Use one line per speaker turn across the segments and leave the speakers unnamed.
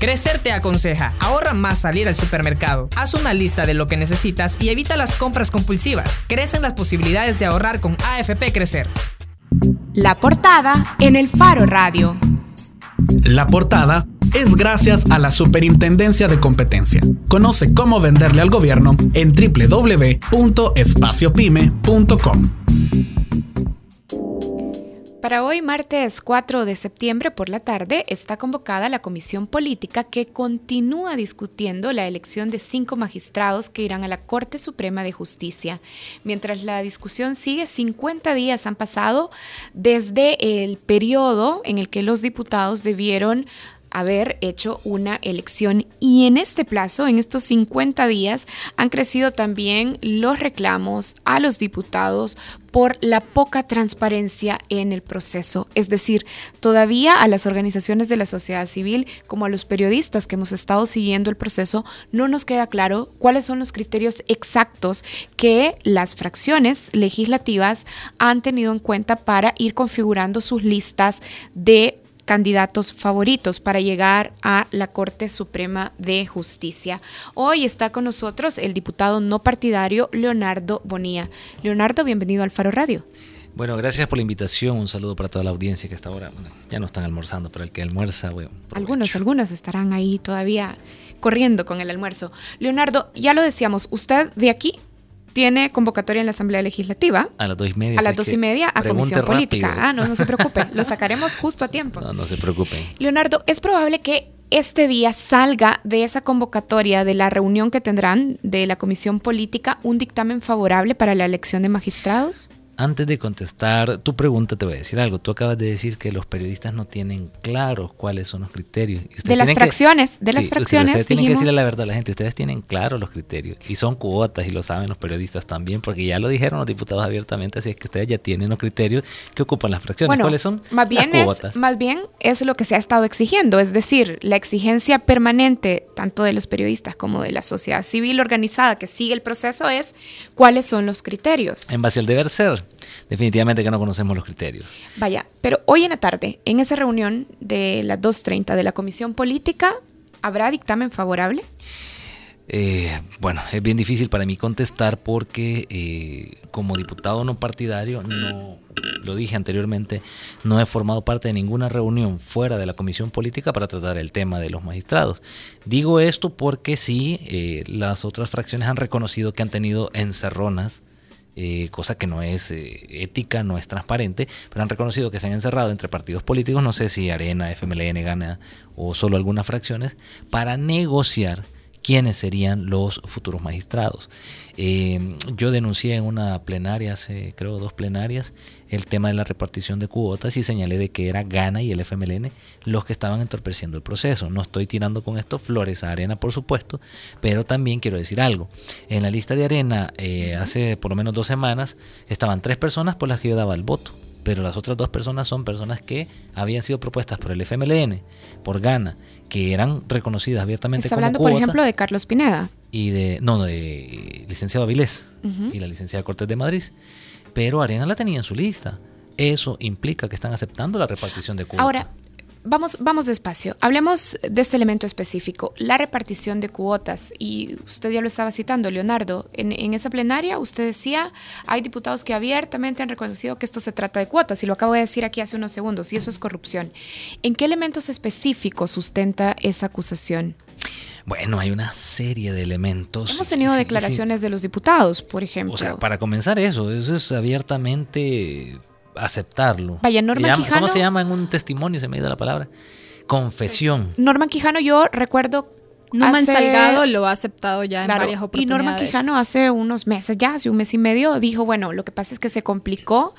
Crecer te aconseja, ahorra más salir al supermercado. Haz una lista de lo que necesitas y evita las compras compulsivas. Crecen las posibilidades de ahorrar con AFP Crecer.
La portada en el Faro Radio.
La portada es gracias a la Superintendencia de Competencia. Conoce cómo venderle al gobierno en www.espaciopyme.com.
Para hoy, martes 4 de septiembre por la tarde, está convocada la comisión política que continúa discutiendo la elección de cinco magistrados que irán a la Corte Suprema de Justicia. Mientras la discusión sigue, 50 días han pasado desde el periodo en el que los diputados debieron haber hecho una elección y en este plazo, en estos 50 días, han crecido también los reclamos a los diputados por la poca transparencia en el proceso. Es decir, todavía a las organizaciones de la sociedad civil como a los periodistas que hemos estado siguiendo el proceso, no nos queda claro cuáles son los criterios exactos que las fracciones legislativas han tenido en cuenta para ir configurando sus listas de candidatos favoritos para llegar a la Corte Suprema de Justicia. Hoy está con nosotros el diputado no partidario Leonardo Bonía. Leonardo, bienvenido al Faro Radio.
Bueno, gracias por la invitación. Un saludo para toda la audiencia que está ahora, ya no están almorzando, pero el que almuerza, bueno.
Algunos, algunos estarán ahí todavía corriendo con el almuerzo. Leonardo, ya lo decíamos, usted de aquí tiene convocatoria en la Asamblea Legislativa.
A las dos y media.
A las dos y media a Comisión Política. Ah, no, no se preocupe, lo sacaremos justo a tiempo.
No, no se preocupe.
Leonardo, es probable que este día salga de esa convocatoria, de la reunión que tendrán de la Comisión Política, un dictamen favorable para la elección de magistrados?
Antes de contestar tu pregunta, te voy a decir algo. Tú acabas de decir que los periodistas no tienen claros cuáles son los criterios.
De las fracciones, de las fracciones.
Ustedes tienen que decirle la verdad a la gente. Ustedes tienen claros los criterios. Y son cuotas y lo saben los periodistas también, porque ya lo dijeron los diputados abiertamente. Así es que ustedes ya tienen los criterios que ocupan las fracciones. ¿Cuáles son?
Más bien, Es, más bien es lo que se ha estado exigiendo. Es decir, la exigencia permanente, tanto de los periodistas como de la sociedad civil organizada que sigue el proceso, es cuáles son los criterios.
En base al deber ser definitivamente que no conocemos los criterios.
Vaya, pero hoy en la tarde, en esa reunión de las 2.30 de la Comisión Política, ¿habrá dictamen favorable?
Eh, bueno, es bien difícil para mí contestar porque eh, como diputado no partidario, no lo dije anteriormente, no he formado parte de ninguna reunión fuera de la comisión política para tratar el tema de los magistrados. Digo esto porque sí, eh, las otras fracciones han reconocido que han tenido encerronas eh, cosa que no es eh, ética, no es transparente, pero han reconocido que se han encerrado entre partidos políticos, no sé si Arena, FMLN, Gana o solo algunas fracciones, para negociar quiénes serían los futuros magistrados. Eh, yo denuncié en una plenaria, hace creo dos plenarias, el tema de la repartición de cuotas y señalé de que era Gana y el FMLN los que estaban entorpeciendo el proceso. No estoy tirando con esto flores a Arena, por supuesto, pero también quiero decir algo. En la lista de Arena, eh, hace por lo menos dos semanas, estaban tres personas por las que yo daba el voto pero las otras dos personas son personas que habían sido propuestas por el FMLN, por Gana, que eran reconocidas abiertamente
Está hablando, por ejemplo, de Carlos Pineda.
Y de, no, de licenciado Avilés y la licenciada Cortés de Madrid pero Arena la tenía en su lista. Eso implica que están aceptando la repartición de cuotas.
Ahora, vamos, vamos despacio. Hablemos de este elemento específico, la repartición de cuotas. Y usted ya lo estaba citando, Leonardo. En, en, esa plenaria usted decía, hay diputados que abiertamente han reconocido que esto se trata de cuotas. Y lo acabo de decir aquí hace unos segundos, y eso es corrupción. ¿En qué elementos específicos sustenta esa acusación?
Bueno, hay una serie de elementos.
Hemos tenido declaraciones de los diputados, por ejemplo. O
sea, para comenzar eso, eso es abiertamente aceptarlo.
Vaya, Norman Quijano.
¿Cómo se llama en un testimonio? Se me ha ido la palabra. Confesión.
Norman Quijano, yo recuerdo
Norman Salgado lo ha aceptado ya en varias oportunidades.
Y Norman Quijano hace unos meses, ya hace un mes y medio, dijo, bueno, lo que pasa es que se complicó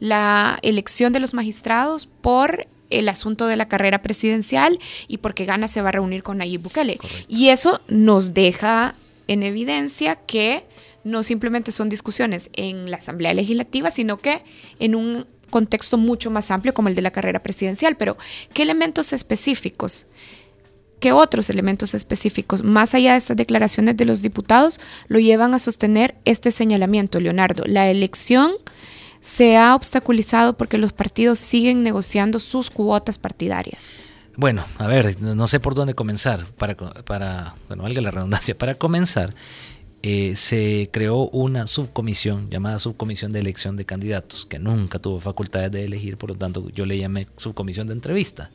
la elección de los magistrados por el asunto de la carrera presidencial y porque Gana se va a reunir con Nayib Bukele. Y eso nos deja en evidencia que no simplemente son discusiones en la Asamblea Legislativa, sino que en un contexto mucho más amplio como el de la carrera presidencial. Pero, ¿qué elementos específicos? ¿Qué otros elementos específicos, más allá de estas declaraciones de los diputados, lo llevan a sostener este señalamiento, Leonardo? La elección se ha obstaculizado porque los partidos siguen negociando sus cuotas partidarias.
Bueno, a ver, no sé por dónde comenzar. Para, para bueno, valga la redundancia, para comenzar, eh, se creó una subcomisión llamada Subcomisión de Elección de Candidatos, que nunca tuvo facultades de elegir, por lo tanto yo le llamé Subcomisión de Entrevista.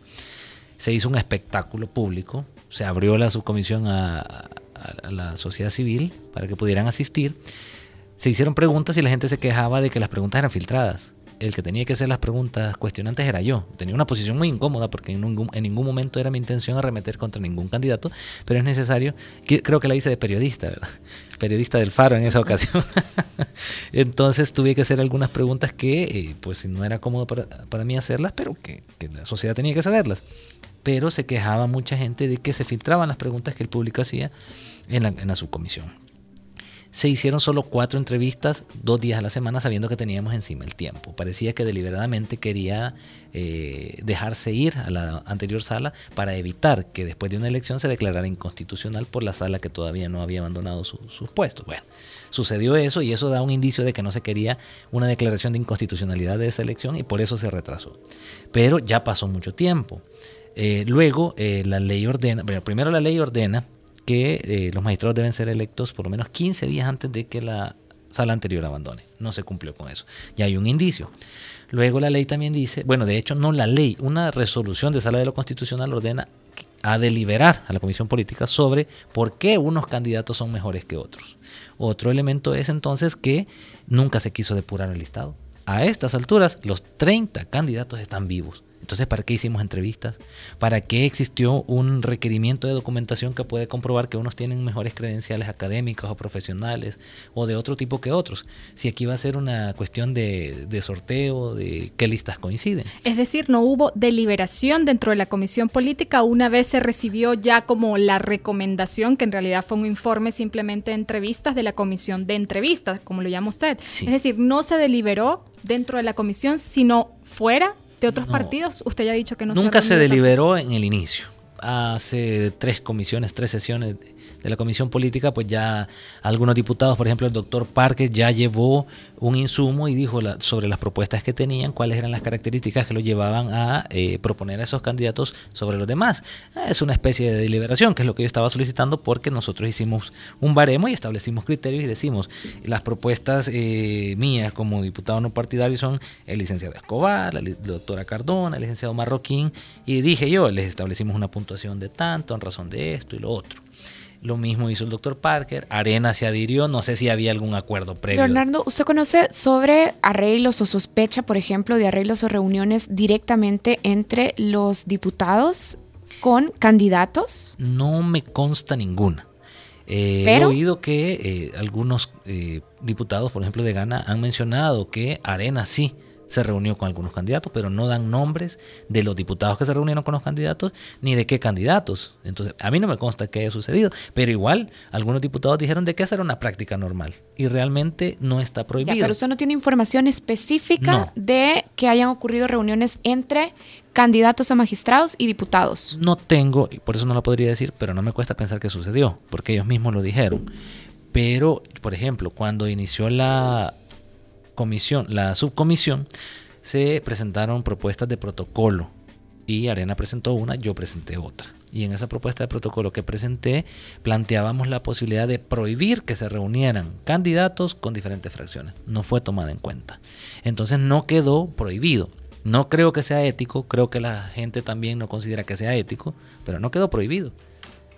Se hizo un espectáculo público, se abrió la subcomisión a, a la sociedad civil para que pudieran asistir. Se hicieron preguntas y la gente se quejaba de que las preguntas eran filtradas el que tenía que hacer las preguntas cuestionantes era yo. Tenía una posición muy incómoda porque en ningún, en ningún momento era mi intención arremeter contra ningún candidato, pero es necesario, creo que la hice de periodista, ¿verdad? periodista del Faro en esa ocasión. Entonces tuve que hacer algunas preguntas que eh, pues no era cómodo para, mí hacerlas, pero que, la sociedad tenía que saberlas. Pero se quejaba mucha gente de que se filtraban las preguntas que el público hacía en la, en la subcomisión se hicieron solo cuatro entrevistas dos días a la semana sabiendo que teníamos encima el tiempo. Parecía que deliberadamente quería eh, dejarse ir a la anterior sala para evitar que después de una elección se declarara inconstitucional por la sala que todavía no había abandonado sus puestos. Bueno, sucedió eso y eso da un indicio de que no se quería una declaración de inconstitucionalidad de esa elección y por eso se retrasó. Pero ya pasó mucho tiempo. Eh, luego eh, la ley ordena, primero la ley ordena que eh, los magistrados deben ser electos por lo menos 15 días antes de que la sala anterior abandone. No se cumplió con eso. Ya hay un indicio. Luego la ley también dice, bueno, de hecho no la ley, una resolución de sala de lo constitucional ordena a deliberar a la comisión política sobre por qué unos candidatos son mejores que otros. Otro elemento es entonces que nunca se quiso depurar el listado. A estas alturas, los 30 candidatos están vivos. Entonces, ¿para qué hicimos entrevistas? ¿Para qué existió un requerimiento de documentación que puede comprobar que unos tienen mejores credenciales académicas o profesionales o de otro tipo que otros? Si aquí va a ser una cuestión de, sorteo, de qué listas coinciden.
Es decir, no hubo deliberación dentro de la comisión política una vez se recibió ya como la recomendación, que en realidad fue un informe simplemente de entrevistas de la comisión de entrevistas, como lo llama usted. Es decir, no se deliberó dentro de la comisión, sino fuera de otros partidos? Usted ya ha dicho que no
Nunca se deliberó en el inicio. Hace tres comisiones, tres sesiones de la Comisión Política, pues ya algunos diputados, por ejemplo el doctor Parker, ya llevó un insumo y dijo sobre las propuestas que tenían, cuáles eran las características que lo llevaban a eh, proponer a esos candidatos sobre los demás. Es una especie de deliberación, que es lo que yo estaba solicitando, porque nosotros hicimos un baremo y establecimos criterios y decimos, las propuestas eh, mías como diputado no partidario son el licenciado Escobar, la doctora Cardona, el licenciado Marroquín, y dije yo, les establecimos una puntuación de tanto en razón de esto y lo otro. Lo mismo hizo el doctor Parker. Arena se adhirió. No sé si había algún acuerdo previo.
Leonardo, ¿usted conoce sobre arreglos o sospecha, por ejemplo, de arreglos o reuniones directamente entre los diputados con candidatos?
No me consta ninguna. Eh, he oído que eh, algunos eh, diputados, por ejemplo, de Ghana, han mencionado que Arena sí se reunió con algunos candidatos, pero no dan nombres de los diputados que se reunieron con los candidatos ni de qué candidatos. Entonces, a mí no me consta que haya sucedido, pero igual algunos diputados dijeron de que esa era una práctica normal y realmente no está prohibido.
pero usted no tiene información específica de que hayan ocurrido reuniones entre candidatos a magistrados y diputados.
No tengo, y por eso no lo podría decir, pero no me cuesta pensar que sucedió, porque ellos mismos lo dijeron. Pero, por ejemplo, cuando inició la comisión, la subcomisión, se presentaron propuestas de protocolo y Arena presentó una, yo presenté otra. Y en esa propuesta de protocolo que presenté planteábamos la posibilidad de prohibir que se reunieran candidatos con diferentes fracciones. No fue tomada en cuenta. Entonces no quedó prohibido. No creo que sea ético, creo que la gente también no considera que sea ético, pero no quedó prohibido.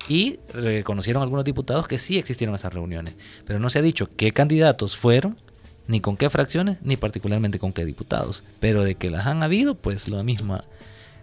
Y reconocieron algunos diputados que sí existieron esas reuniones, pero no se ha dicho qué candidatos fueron ni con qué fracciones, ni particularmente con qué diputados. Pero de que las han habido, pues lo misma,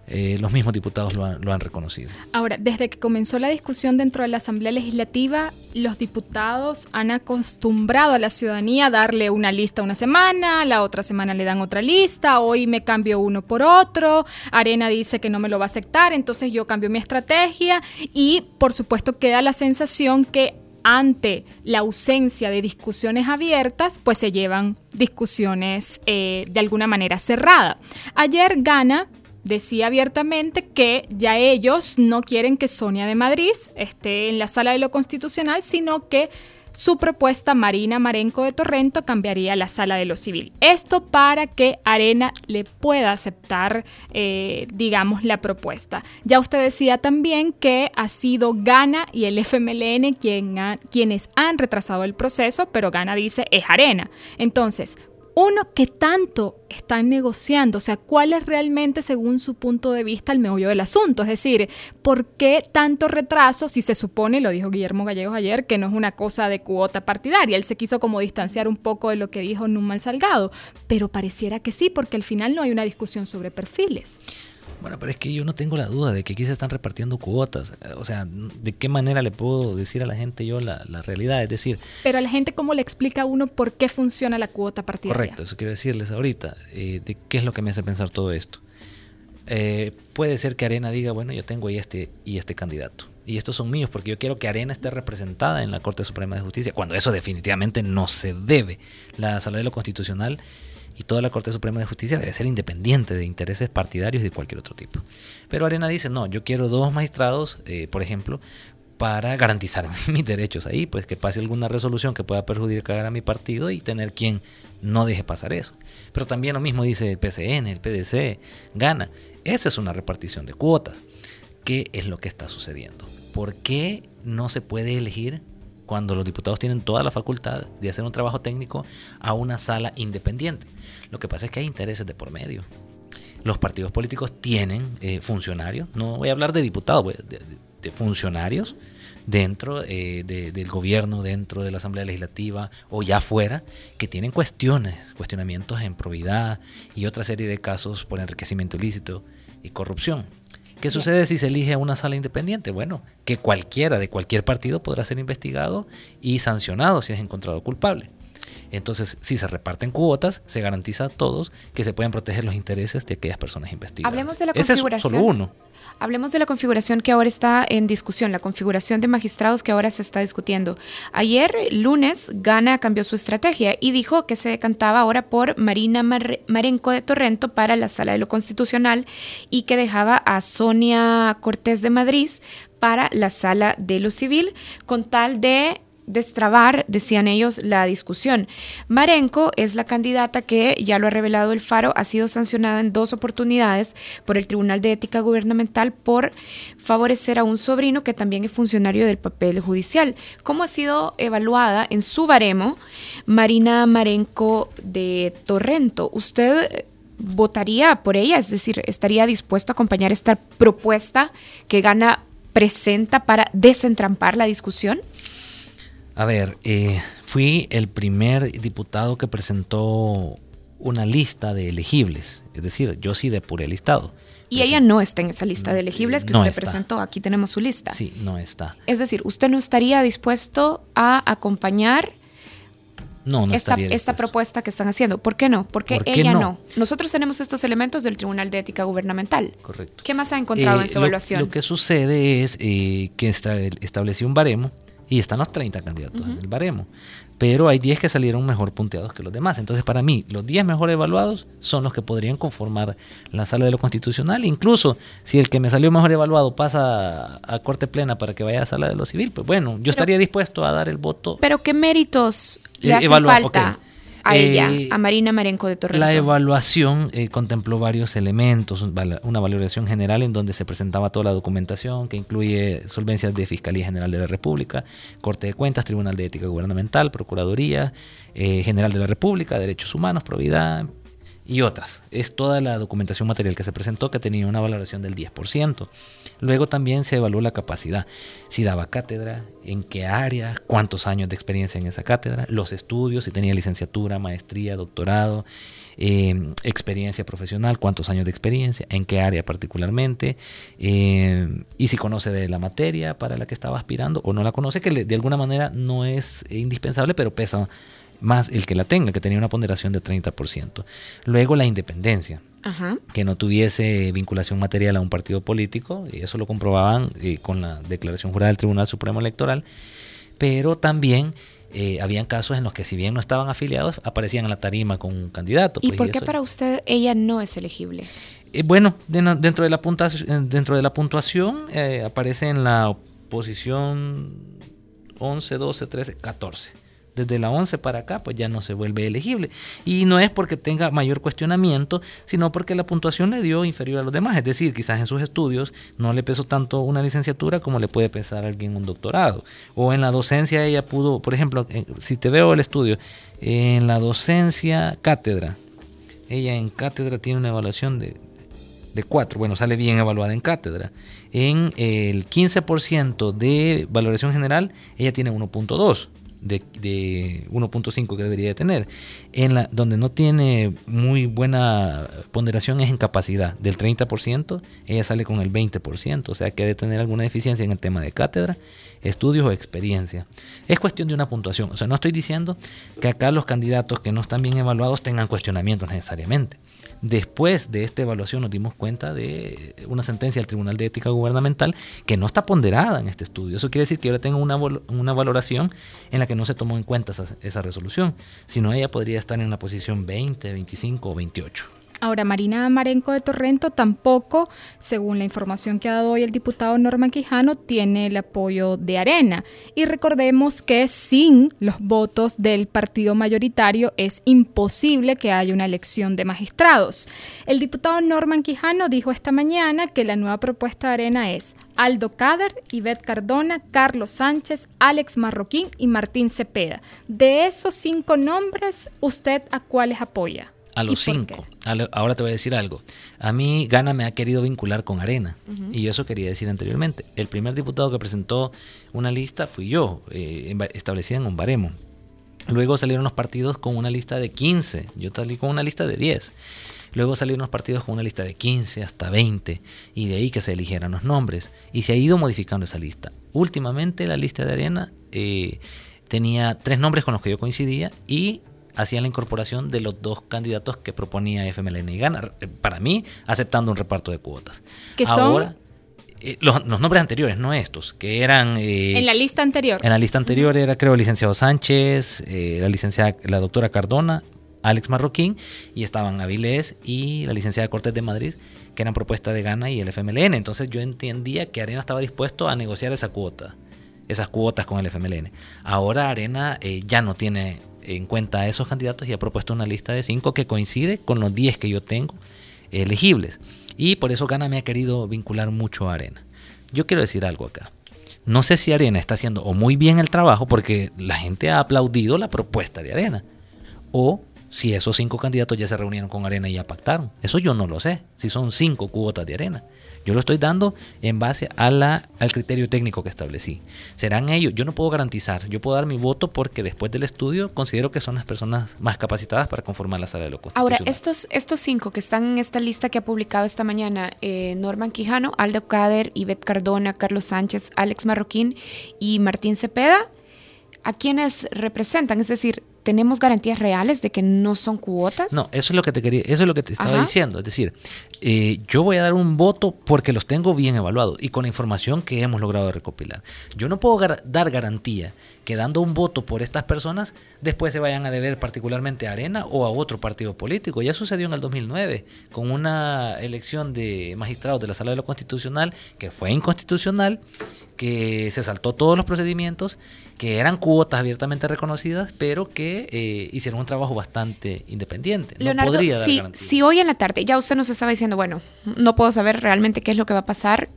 eh, los mismos diputados lo han, lo han, reconocido.
Ahora, desde que comenzó la discusión dentro de la Asamblea Legislativa, los diputados han acostumbrado a la ciudadanía a darle una lista una semana, la otra semana le dan otra lista, hoy me cambio uno por otro, Arena dice que no me lo va a aceptar, entonces yo cambio mi estrategia y por supuesto queda la sensación que ante la ausencia de discusiones abiertas, pues se llevan discusiones eh, de alguna manera cerrada. Ayer Gana decía abiertamente que ya ellos no quieren que Sonia de Madrid esté en la sala de lo constitucional, sino que su propuesta Marina Marenco de Torrento cambiaría la sala de lo civil. Esto para que Arena le pueda aceptar, eh, digamos, la propuesta. Ya usted decía también que ha sido Gana y el FMLN quien quienes han retrasado el proceso, pero Gana dice es Arena. Entonces, uno, ¿qué tanto están negociando? O sea, ¿cuál es realmente, según su punto de vista, el meollo del asunto? Es decir, ¿por qué tanto retraso si se supone, lo dijo Guillermo Gallegos ayer, que no es una cosa de cuota partidaria? Él se quiso como distanciar un poco de lo que dijo Numan Salgado, pero pareciera que sí, porque al final no hay una discusión sobre perfiles.
Bueno, pero es que yo no tengo la duda de que aquí se están repartiendo cuotas. O sea, ¿de qué manera le puedo decir a la gente yo la, realidad? Es decir...
Pero a la gente, ¿cómo le explica a uno por qué funciona la cuota partidaria?
Correcto, eso quiero decirles ahorita. Eh, de ¿Qué es lo que me hace pensar todo esto? Eh, puede ser que Arena diga, bueno, yo tengo y este, y este candidato. Y estos son míos porque yo quiero que Arena esté representada en la Corte Suprema de Justicia, cuando eso definitivamente no se debe. La Sala de lo Constitucional y toda la Corte Suprema de Justicia debe ser independiente de intereses partidarios de cualquier otro tipo. Pero Arena dice, no, yo quiero dos magistrados, eh, por ejemplo, para garantizar mis derechos ahí, pues que pase alguna resolución que pueda perjudicar a mi partido y tener quien no deje pasar eso. Pero también lo mismo dice el PCN, el PDC, gana. Esa es una repartición de cuotas. ¿Qué es lo que está sucediendo? ¿Por qué no se puede elegir cuando los diputados tienen toda la facultad de hacer un trabajo técnico a una sala independiente. Lo que pasa es que hay intereses de por medio. Los partidos políticos tienen eh, funcionarios, no voy a hablar de diputados, de, funcionarios dentro eh, del gobierno, dentro de la Asamblea Legislativa o ya fuera, que tienen cuestiones, cuestionamientos en probidad y otra serie de casos por enriquecimiento ilícito y corrupción. ¿Qué sucede si se elige una sala independiente? Bueno, que cualquiera de cualquier partido podrá ser investigado y sancionado si es encontrado culpable. Entonces, si se reparten cuotas, se garantiza a todos que se pueden proteger los intereses de aquellas personas investigadas.
Hablemos de la configuración.
Es solo uno.
Hablemos de la configuración que ahora está en discusión, la configuración de magistrados que ahora se está discutiendo. Ayer, lunes, Gana cambió su estrategia y dijo que se decantaba ahora por Marina Marenco de Torrento para la Sala de lo Constitucional y que dejaba a Sonia Cortés de Madrid para la Sala de lo Civil, con tal de destrabar, decían ellos, la discusión. Marenco es la candidata que, ya lo ha revelado el Faro, ha sido sancionada en dos oportunidades por el Tribunal de Ética Gubernamental por favorecer a un sobrino que también es funcionario del papel judicial. ¿Cómo ha sido evaluada en su baremo Marina Marenco de Torrento? ¿Usted votaría por ella? Es decir, ¿estaría dispuesto a acompañar esta propuesta que gana presenta para desentrampar la discusión?
A ver, eh, fui el primer diputado que presentó una lista de elegibles, es decir, yo sí depuré el listado.
Y ella no está en esa lista de elegibles que usted presentó. Aquí tenemos su lista.
Sí, no está.
Es decir, usted no estaría dispuesto a acompañar
no, no
esta, esta propuesta que están haciendo. ¿Por qué no? Porque ella no? Nosotros tenemos estos elementos del Tribunal de Ética Gubernamental.
Correcto.
¿Qué más ha encontrado en su
eh,
evaluación?
Lo que sucede es eh, que estableció un baremo y están los 30 candidatos en el baremo. Pero hay 10 que salieron mejor punteados que los demás. Entonces, para mí, los 10 mejor evaluados son los que podrían conformar la sala de lo constitucional. Incluso si el que me salió mejor evaluado pasa a, corte plena para que vaya a sala de lo civil, pues bueno, yo estaría dispuesto a dar el voto.
Pero, ¿qué méritos le eh, hacen falta? A ella, eh, a Marina Marenco de Torrento.
La evaluación eh, contempló varios elementos, una valoración general en donde se presentaba toda la documentación que incluye solvencias de Fiscalía General de la República, Corte de Cuentas, Tribunal de Ética Gubernamental, Procuraduría eh, General de la República, Derechos Humanos, Probidad, y otras. Es toda la documentación material que se presentó que tenía una valoración del 10%. Luego también se evaluó la capacidad, si daba cátedra, en qué área, cuántos años de experiencia en esa cátedra, los estudios, si tenía licenciatura, maestría, doctorado, eh, experiencia profesional, cuántos años de experiencia, en qué área particularmente, eh, y si conoce de la materia para la que estaba aspirando o no la conoce, que de alguna manera no es indispensable, pero pesa más el que la tenga, que tenía una ponderación de 30%. Luego la independencia, que no tuviese vinculación material a un partido político, y eso lo comprobaban eh, con la declaración jurada del Tribunal Supremo Electoral, pero también eh, habían casos en los que si bien no estaban afiliados, aparecían en la tarima con un candidato.
¿Y pues, por qué para usted ella no es elegible?
Eh, bueno, dentro de la puntuación, dentro de la puntuación aparece en la posición 11, 12, 13, 14 desde la 11 para acá, pues ya no se vuelve elegible. Y no es porque tenga mayor cuestionamiento, sino porque la puntuación le dio inferior a los demás. Es decir, quizás en sus estudios no le pesó tanto una licenciatura como le puede pesar a alguien un doctorado. O en la docencia ella pudo, por ejemplo, si te veo el estudio, en la docencia cátedra, ella en cátedra tiene una evaluación de, de 4, bueno, sale bien evaluada en cátedra. En el 15% de valoración general, ella tiene 1.2 de, de 1.5 que debería tener. En la, donde no tiene muy buena ponderación es en capacidad. Del 30%, ella sale con el 20%. O sea que debe tener alguna deficiencia en el tema de cátedra, estudios o experiencia. Es cuestión de una puntuación. O sea, no estoy diciendo que acá los candidatos que no están bien evaluados tengan cuestionamientos necesariamente. Después de esta evaluación nos dimos cuenta de una sentencia del Tribunal de Ética Gubernamental que no está ponderada en este estudio. Eso quiere decir que ahora tengo una, valoración en la que no se tomó en cuenta esa, esa resolución, sino ella podría estar en la posición 20, 25 o 28.
Ahora, Marina Marenco de Torrento tampoco, según la información que ha dado hoy el diputado Norman Quijano, tiene el apoyo de Arena. Y recordemos que sin los votos del partido mayoritario es imposible que haya una elección de magistrados. El diputado Norman Quijano dijo esta mañana que la nueva propuesta de Arena es Aldo Cader, Ivette Cardona, Carlos Sánchez, Alex Marroquín y Martín Cepeda. De esos cinco nombres, ¿usted a cuáles apoya?
A los cinco. Ahora te voy a decir algo. A mí Gana me ha querido vincular con Arena. Y eso quería decir anteriormente. El primer diputado que presentó una lista fui yo, eh, establecida en un baremo. Luego salieron los partidos con una lista de 15. Yo salí con una lista de 10. Luego salieron los partidos con una lista de 15 hasta 20 y de ahí que se eligieran los nombres. Y se ha ido modificando esa lista. Últimamente la lista de Arena eh, tenía tres nombres con los que yo coincidía y hacían la incorporación de los dos candidatos que proponía FMLN y Gana, eh, para mí aceptando un reparto de cuotas.
¿Qué Ahora,
eh, los, nombres anteriores, no estos, que eran...
Eh, en la lista anterior.
En la lista anterior era, creo, el licenciado Sánchez, la licenciada, la doctora Cardona, Alex Marroquín, y estaban Avilés y la licenciada Cortés de Madrid, que eran propuesta de Gana y el FMLN. Entonces yo entendía que Arena estaba dispuesto a negociar esa cuota, esas cuotas con el FMLN. Ahora Arena ya no tiene en cuenta a esos candidatos y ha propuesto una lista de cinco que coincide con los 10 que yo tengo elegibles. Y por eso Gana me ha querido vincular mucho a Arena. Yo quiero decir algo acá. No sé si Arena está haciendo o muy bien el trabajo porque la gente ha aplaudido la propuesta de Arena. O si esos cinco candidatos ya se reunieron con Arena y ya pactaron. Eso yo no lo sé. Si son cinco cuotas de Arena. Yo lo estoy dando en base al criterio técnico que establecí. Serán ellos, yo no puedo garantizar, yo puedo dar mi voto porque después del estudio considero que son las personas más capacitadas para conformar la sala de lo
Ahora, estos, estos cinco que están en esta lista que ha publicado esta mañana, eh, Norman Quijano, Aldo Cader, Ivette Cardona, Carlos Sánchez, Alex Marroquín y Martín Cepeda, ¿a quiénes representan? Es decir, ¿tenemos garantías reales de que no son cuotas?
No, eso es lo que te quería, eso es lo que te estaba diciendo. Es decir, eh, yo voy a dar un voto porque los tengo bien evaluados y con la información que hemos logrado recopilar. Yo no puedo dar garantía que dando un voto por estas personas después se vayan a deber particularmente a Arena o a otro partido político. Ya sucedió en el 2009 con una elección de magistrados de la Sala de lo Constitucional que fue inconstitucional, que se saltó todos los procedimientos, que eran cuotas abiertamente reconocidas, pero que eh, hicieron un trabajo bastante independiente.
Leonardo, si hoy en la tarde ya usted nos estaba diciendo bueno, no puedo saber realmente qué es lo que va a pasar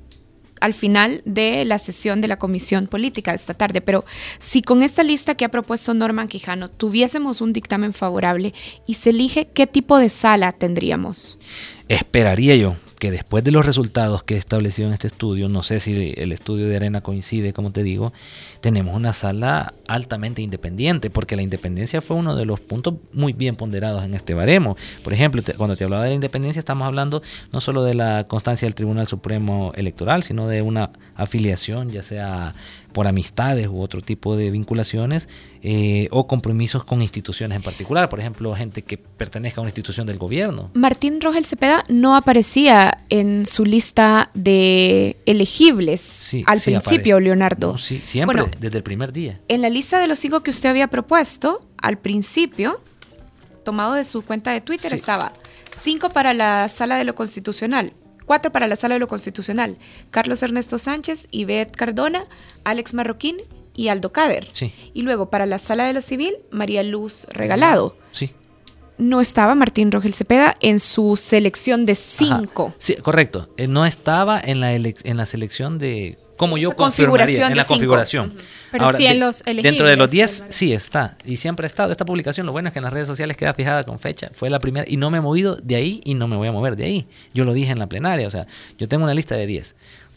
al final de la sesión de la comisión política esta tarde, pero si con esta lista que ha propuesto Norman Quijano tuviésemos un dictamen favorable y se elige, ¿qué tipo de sala tendríamos?
Esperaría yo que después de los resultados que he establecido en este estudio, no sé si el estudio de Arena coincide, como te digo, tenemos una sala altamente independiente, porque la independencia fue uno de los puntos muy bien ponderados en este baremo. Por ejemplo, cuando te hablaba de la independencia, estamos hablando no solo de la constancia del Tribunal Supremo Electoral, sino de una afiliación, ya sea por amistades u otro tipo de vinculaciones eh, o compromisos con instituciones en particular, por ejemplo, gente que pertenezca a una institución del gobierno.
Martín Rogel Cepeda no aparecía en su lista de elegibles al principio, Leonardo.
sí, siempre, desde el primer día.
En la lista de los cinco que usted había propuesto, al principio, tomado de su cuenta de Twitter, estaba cinco para la sala de lo constitucional, Cuatro para la Sala de lo Constitucional. Carlos Ernesto Sánchez, Ivette Cardona, Alex Marroquín y Aldo Cader.
Sí.
Y luego para la sala de lo civil, María Luz Regalado.
Sí.
No estaba Martín Rogel Cepeda en su selección de cinco.
Ajá. Sí, correcto. Eh, No estaba en la, en la selección de... Como yo
configuración
en la configuración.
Pero sí en los
Dentro de los
elegibles,
10 sí está. Y siempre ha estado. Esta publicación, lo bueno es que en las redes sociales queda fijada con fecha. Fue la primera. Y no me he movido de ahí y no me voy a mover de ahí. Yo lo dije en la plenaria. O sea, yo tengo una lista de 10.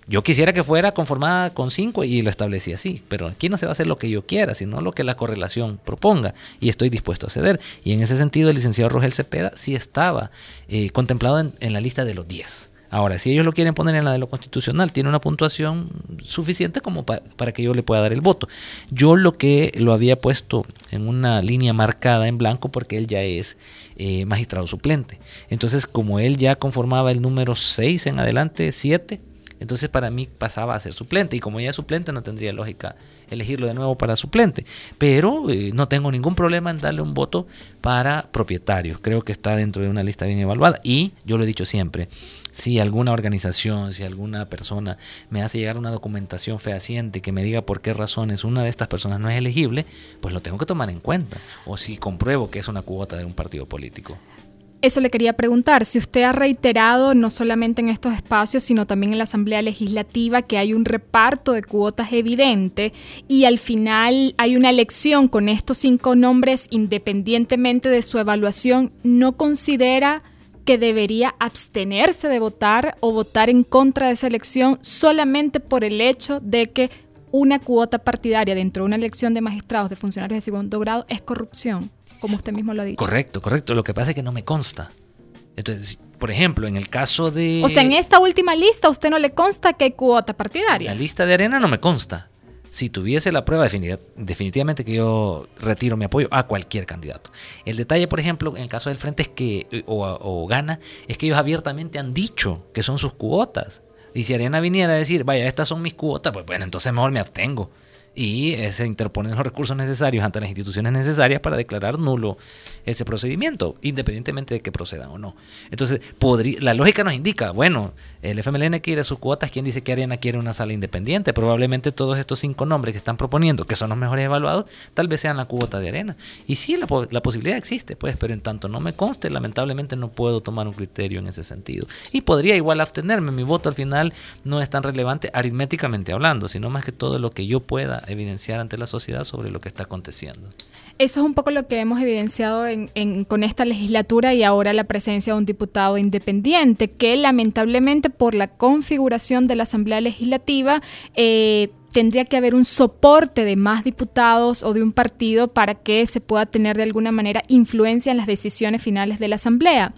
Yo quisiera que fuera conformada con 5 y lo establecí así. Pero aquí no se va a hacer lo que yo quiera, sino lo que la correlación proponga. Y estoy dispuesto a ceder. Y en ese sentido, el licenciado Rogel Cepeda sí estaba eh, contemplado en, en la lista de los 10. Ahora, si ellos lo quieren poner en la de lo constitucional, tiene una puntuación suficiente como pa- para que yo le pueda dar el voto. Yo lo que lo había puesto en una línea marcada en blanco porque él ya es eh, magistrado suplente. Entonces, como él ya conformaba el número 6 en adelante, 7, entonces para mí pasaba a ser suplente y como ya es suplente no tendría lógica elegirlo de nuevo para suplente. Pero eh, no tengo ningún problema en darle un voto para propietario. Creo que está dentro de una lista bien evaluada y yo lo he dicho siempre, si alguna organización, si alguna persona me hace llegar una documentación fehaciente que me diga por qué razones una de estas personas no es elegible, pues lo tengo que tomar en cuenta. O si compruebo que es una cuota de un partido político.
Eso le quería preguntar, si usted ha reiterado no solamente en estos espacios, sino también en la Asamblea Legislativa que hay un reparto de cuotas evidente y al final hay una elección con estos cinco nombres independientemente de su evaluación, ¿no considera que debería abstenerse de votar o votar en contra de esa elección solamente por el hecho de que una cuota partidaria dentro de una elección de magistrados de funcionarios de segundo grado es corrupción, como usted mismo lo ha dicho?
Correcto, correcto. Lo que pasa es que no me consta. Entonces, por ejemplo, en el caso de...
O sea, en esta última lista, ¿a usted no le consta que hay cuota partidaria?
La lista de arena no me consta. Si tuviese la prueba, defini- definitivamente que yo retiro mi apoyo a cualquier candidato. El detalle, por ejemplo, en el caso del Frente es que, eh, o, o Gana, es que ellos abiertamente han dicho que son sus cuotas. Y si Arena viniera a decir, vaya, estas son mis cuotas, pues bueno, entonces mejor me abstengo. Y eh, se interponen los recursos necesarios ante las instituciones necesarias para declarar nulo ese procedimiento, independientemente de que procedan o no. Entonces, la lógica nos indica, bueno, el FMLN quiere sus cuotas, ¿quién dice que Arena quiere una sala independiente? Probablemente todos estos cinco nombres que están proponiendo, que son los mejores evaluados, tal vez sean la cuota de Arena. Y sí, la, la posibilidad existe, pues, pero en tanto no me conste, lamentablemente no puedo tomar un criterio en ese sentido. Y podría igual abstenerme, mi voto al final no es tan relevante aritméticamente hablando, sino más que todo lo que yo pueda evidenciar ante la sociedad sobre lo que está aconteciendo.
Eso es un poco lo que hemos evidenciado en- en- con esta legislatura y ahora la presencia de un diputado independiente que lamentablemente por la configuración de la Asamblea Legislativa eh, tendría que haber un soporte de más diputados o de un partido para que se pueda tener de alguna manera influencia en las decisiones finales de la Asamblea.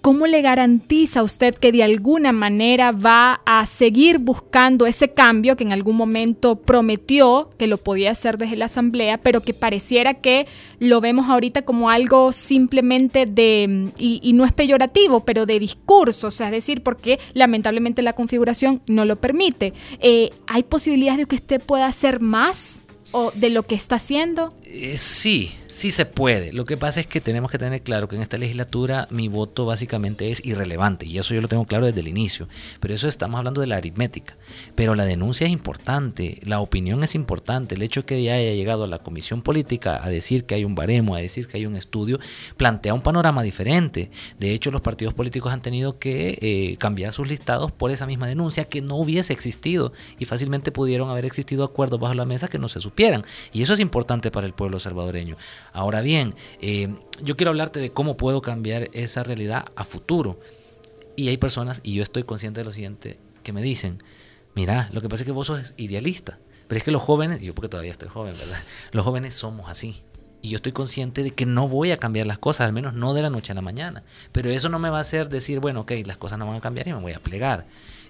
¿Cómo le garantiza usted que de alguna manera va a seguir buscando ese cambio que en algún momento prometió que lo podía hacer desde la Asamblea, pero que pareciera que lo vemos ahorita como algo simplemente de, y, y no es peyorativo, pero de discurso, o sea, es decir, porque lamentablemente la configuración no lo permite. Eh, ¿Hay posibilidades de que usted pueda hacer más o de lo que está haciendo?
Eh, sí, sí se puede. Lo que pasa es que tenemos que tener claro que en esta legislatura mi voto básicamente es irrelevante y eso yo lo tengo claro desde el inicio. Pero eso estamos hablando de la aritmética. Pero la denuncia es importante, la opinión es importante. El hecho que ya haya llegado a la comisión política a decir que hay un baremo, a decir que hay un estudio, plantea un panorama diferente. De hecho, los partidos políticos han tenido que eh, cambiar sus listados por esa misma denuncia que no hubiese existido y fácilmente pudieron haber existido acuerdos bajo la mesa que no se supieran. Y eso es importante para el pueblo salvadoreño. Ahora bien, eh, yo quiero hablarte de cómo puedo cambiar esa realidad a futuro. Y hay personas, y yo estoy consciente de lo siguiente, que me dicen, mira, lo que pasa es que vos sos idealista, pero es que los jóvenes, yo porque todavía estoy joven, ¿verdad? Los jóvenes somos así. Y yo estoy consciente de que no voy a cambiar las cosas, al menos no de la noche a la mañana. Pero eso no me va a hacer decir, bueno, ok, las cosas no van a cambiar y me voy a plegar.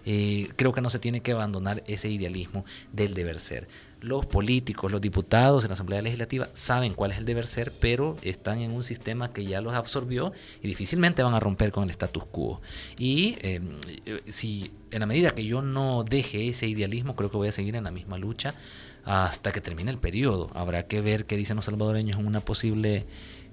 Eh, creo que no se tiene que abandonar ese idealismo del deber ser. Los políticos, los diputados en la Asamblea Legislativa saben cuál es el deber ser, pero están en un sistema que ya los absorbió y difícilmente van a romper con el status quo. Y eh, si en la medida que yo no deje ese idealismo, creo que voy a seguir en la misma lucha hasta que termine el periodo. Habrá que ver qué dicen los salvadoreños en una posible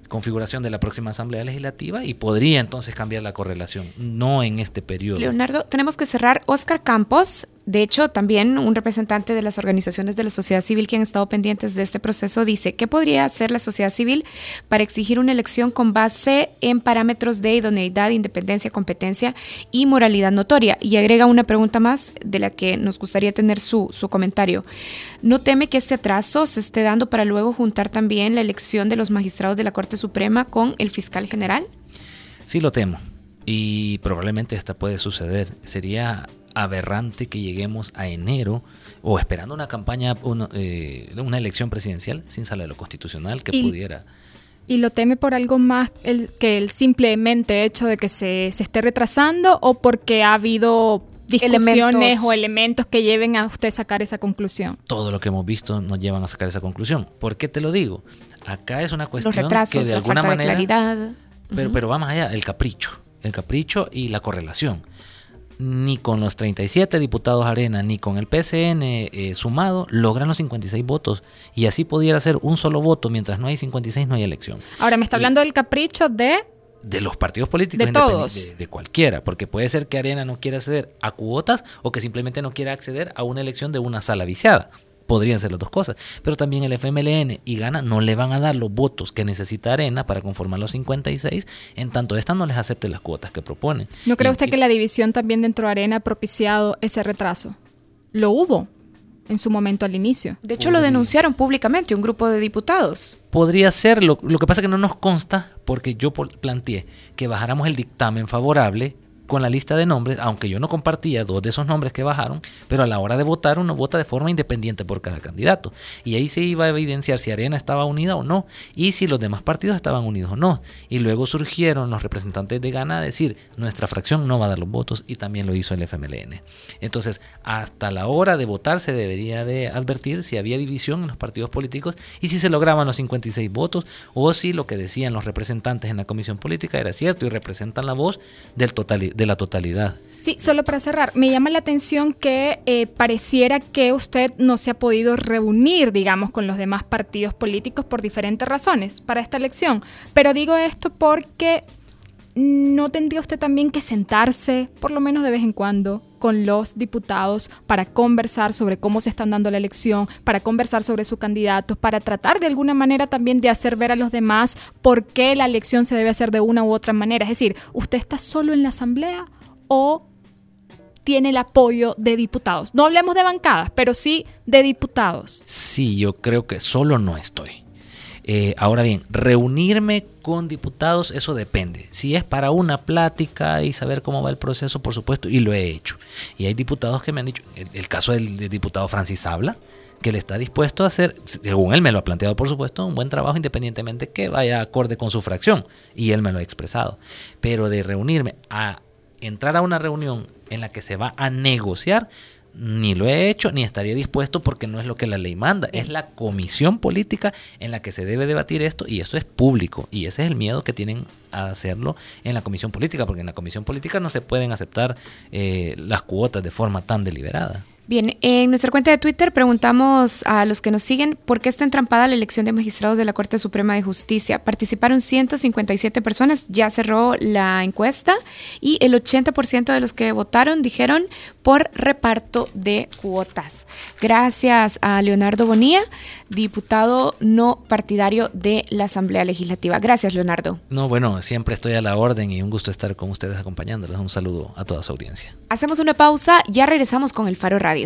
configuración de la próxima Asamblea Legislativa y podría entonces cambiar la correlación, no en este periodo.
Leonardo, tenemos que cerrar. Oscar Campos De hecho, también un representante de las organizaciones de la sociedad civil que han estado pendientes de este proceso dice que podría hacer la sociedad civil para exigir una elección con base en parámetros de idoneidad, independencia, competencia y moralidad notoria. Y agrega una pregunta más de la que nos gustaría tener su, su comentario. ¿No teme que este atraso se esté dando para luego juntar también la elección de los magistrados de la Corte Suprema con el fiscal general?
Sí lo temo y probablemente esta puede suceder. Sería aberrante que lleguemos a enero o esperando una campaña, una, eh, una elección presidencial sin sala de lo constitucional que pudiera.
¿Y lo teme por algo más el, que el simplemente hecho de que se, se esté retrasando o porque ha habido discusiones o elementos que lleven a usted sacar esa conclusión?
Todo lo que hemos visto nos llevan a sacar esa conclusión. ¿Por qué te lo digo? Acá es una cuestión que de alguna manera...
claridad.
Pero, pero vamos allá, el capricho. El capricho y la correlación ni con los 37 diputados Arena ni con el PCN eh, sumado logran los 56 votos. Y así pudiera ser un solo voto. Mientras no hay 56 no hay elección.
Ahora me está hablando del capricho de
de los partidos políticos
de todos.
de, cualquiera. Porque puede ser que Arena no quiera acceder a cuotas o que simplemente no quiera acceder a una elección de una sala viciada podrían ser las dos cosas. Pero también el FMLN y Gana no le van a dar los votos que necesita Arena para conformar los 56, en tanto esta no les acepte las cuotas que propone.
¿No cree usted que la división también dentro de Arena ha propiciado ese retraso? Lo hubo en su momento al inicio.
De hecho, lo denunciaron públicamente un grupo de diputados.
Podría ser, lo, lo que pasa es que no nos consta porque yo planteé que bajáramos el dictamen favorable con la lista de nombres, aunque yo no compartía dos de esos nombres que bajaron, pero a la hora de votar uno vota de forma independiente por cada candidato. Y ahí se iba a evidenciar si Arena estaba unida o no, y si los demás partidos estaban unidos o no. Y luego surgieron los representantes de Gana a decir, nuestra fracción no va a dar los votos, y también lo hizo el FMLN. Entonces, hasta la hora de votar se debería de advertir si había división en los partidos políticos y si se lograban los 56 votos, o si lo que decían los representantes en la comisión política era cierto y representan la voz del total de la totalidad.
Sí, solo para cerrar, me llama la atención que eh, pareciera que usted no se ha podido reunir, digamos, con los demás partidos políticos por diferentes razones para esta elección. Pero digo esto porque ¿no tendría usted también que sentarse, por lo menos de vez en cuando, con los diputados para conversar sobre cómo se están dando la elección, para conversar sobre su candidato, para tratar de alguna manera también de hacer ver a los demás por qué la elección se debe hacer de una u otra manera. Es decir, ¿usted está solo en la asamblea o tiene el apoyo de diputados? No hablemos de bancadas, pero sí de diputados.
Sí, yo creo que solo no estoy. Eh, ahora bien, reunirme con diputados, eso depende. Si es para una plática y saber cómo va el proceso, por supuesto, y lo he hecho. Y hay diputados que me han dicho, el, caso del, diputado Francis Habla, que le está dispuesto a hacer, según él me lo ha planteado, por supuesto, un buen trabajo independientemente que vaya acorde con su fracción. Y él me lo ha expresado. Pero de reunirme a entrar a una reunión en la que se va a negociar, ni lo he hecho ni estaría dispuesto porque no es lo que la ley manda, es la comisión política en la que se debe debatir esto y eso es público y ese es el miedo que tienen a hacerlo en la comisión política porque en la comisión política no se pueden aceptar eh, las cuotas de forma tan deliberada.
Bien, en nuestra cuenta de Twitter preguntamos a los que nos siguen por qué está entrampada la elección de magistrados de la Corte Suprema de Justicia. Participaron 157 personas, ya cerró la encuesta y el 80% de los que votaron dijeron por reparto de cuotas. Gracias a Leonardo Bonilla, diputado no partidario de la Asamblea Legislativa. Gracias, Leonardo.
No, bueno, siempre estoy a la orden y un gusto estar con ustedes acompañándoles. Un saludo a toda su audiencia.
Hacemos una pausa, ya regresamos con el Faro Radio.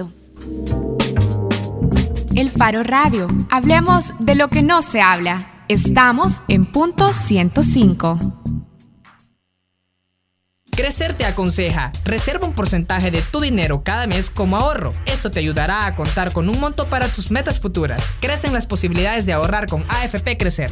El Faro Radio. Hablemos de lo que no se habla. Estamos en punto 105.
Crecer te aconseja, reserva un porcentaje de tu dinero cada mes como ahorro. Esto te ayudará a contar con un monto para tus metas futuras. Crecen las posibilidades de ahorrar con AFP Crecer.